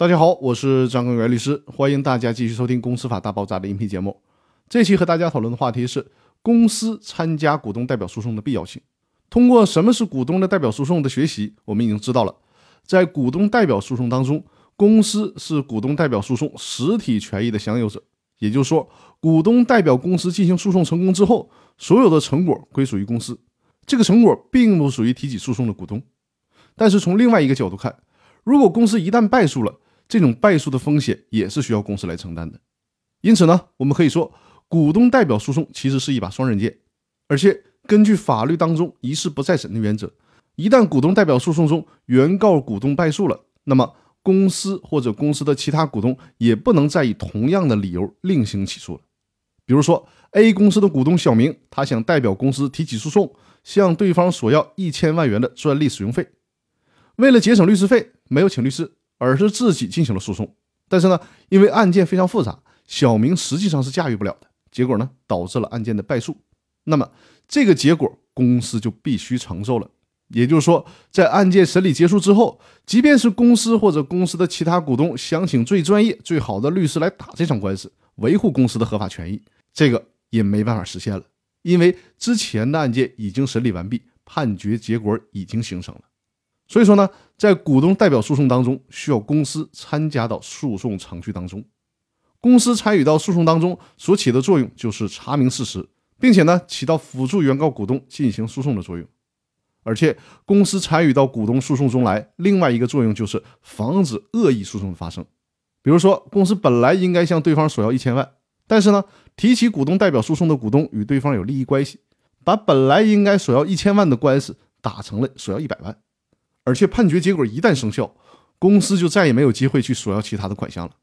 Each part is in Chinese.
大家好，我是张根元律师，欢迎大家继续收听《公司法大爆炸》的音频节目。这期和大家讨论的话题是公司参加股东代表诉讼的必要性。通过什么是股东的代表诉讼的学习，我们已经知道了，在股东代表诉讼当中，公司是股东代表诉讼实体权益的享有者。也就是说，股东代表公司进行诉讼成功之后，所有的成果归属于公司，这个成果并不属于提起诉讼的股东。但是从另外一个角度看，如果公司一旦败诉了，这种败诉的风险也是需要公司来承担的，因此呢，我们可以说，股东代表诉讼其实是一把双刃剑，而且根据法律当中一事不再审的原则，一旦股东代表诉讼中原告股东败诉了，那么公司或者公司的其他股东也不能再以同样的理由另行起诉了。比如说，A 公司的股东小明，他想代表公司提起诉讼，向对方索要一千万元的专利使用费，为了节省律师费，没有请律师。而是自己进行了诉讼，但是呢，因为案件非常复杂，小明实际上是驾驭不了的，结果呢，导致了案件的败诉。那么这个结果公司就必须承受了。也就是说，在案件审理结束之后，即便是公司或者公司的其他股东想请最专业、最好的律师来打这场官司，维护公司的合法权益，这个也没办法实现了，因为之前的案件已经审理完毕，判决结果已经形成了。所以说呢，在股东代表诉讼当中，需要公司参加到诉讼程序当中。公司参与到诉讼当中所起的作用，就是查明事实，并且呢，起到辅助原告股东进行诉讼的作用。而且，公司参与到股东诉讼中来，另外一个作用就是防止恶意诉讼的发生。比如说，公司本来应该向对方索要一千万，但是呢，提起股东代表诉讼的股东与对方有利益关系，把本来应该索要一千万的官司打成了索要一百万。而且判决结果一旦生效，公司就再也没有机会去索要其他的款项了。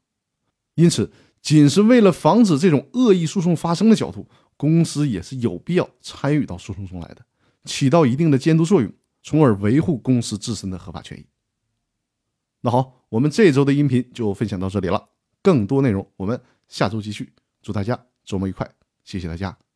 因此，仅是为了防止这种恶意诉讼发生的角度，公司也是有必要参与到诉讼中来的，起到一定的监督作用，从而维护公司自身的合法权益。那好，我们这周的音频就分享到这里了，更多内容我们下周继续。祝大家周末愉快，谢谢大家。